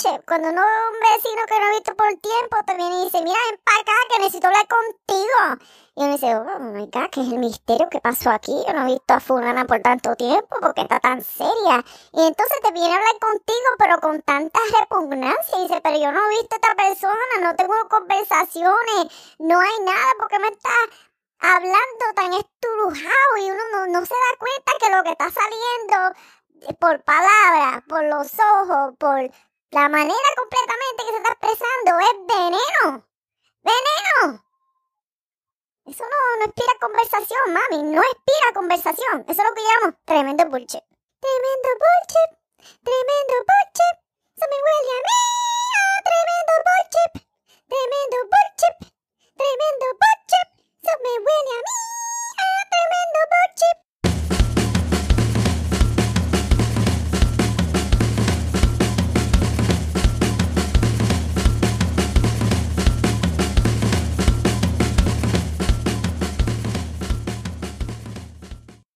Cuando uno ve un vecino que no ha visto por tiempo, te viene y dice, mira, ven para acá que necesito hablar contigo. Y uno dice, oh my God, ¿qué es el misterio que pasó aquí? Yo no he visto a fulana por tanto tiempo porque está tan seria. Y entonces te viene a hablar contigo, pero con tanta repugnancia. Dice, pero yo no he visto a esta persona, no tengo conversaciones, no hay nada, porque me está hablando tan esturujado y uno no, no se da cuenta que lo que está saliendo por palabras, por los ojos, por la manera completamente que se está expresando es veneno. ¡Veneno! Eso no, no inspira conversación, mami. No inspira conversación. Eso es lo que llamamos tremendo bullshit. Tremendo bullshit.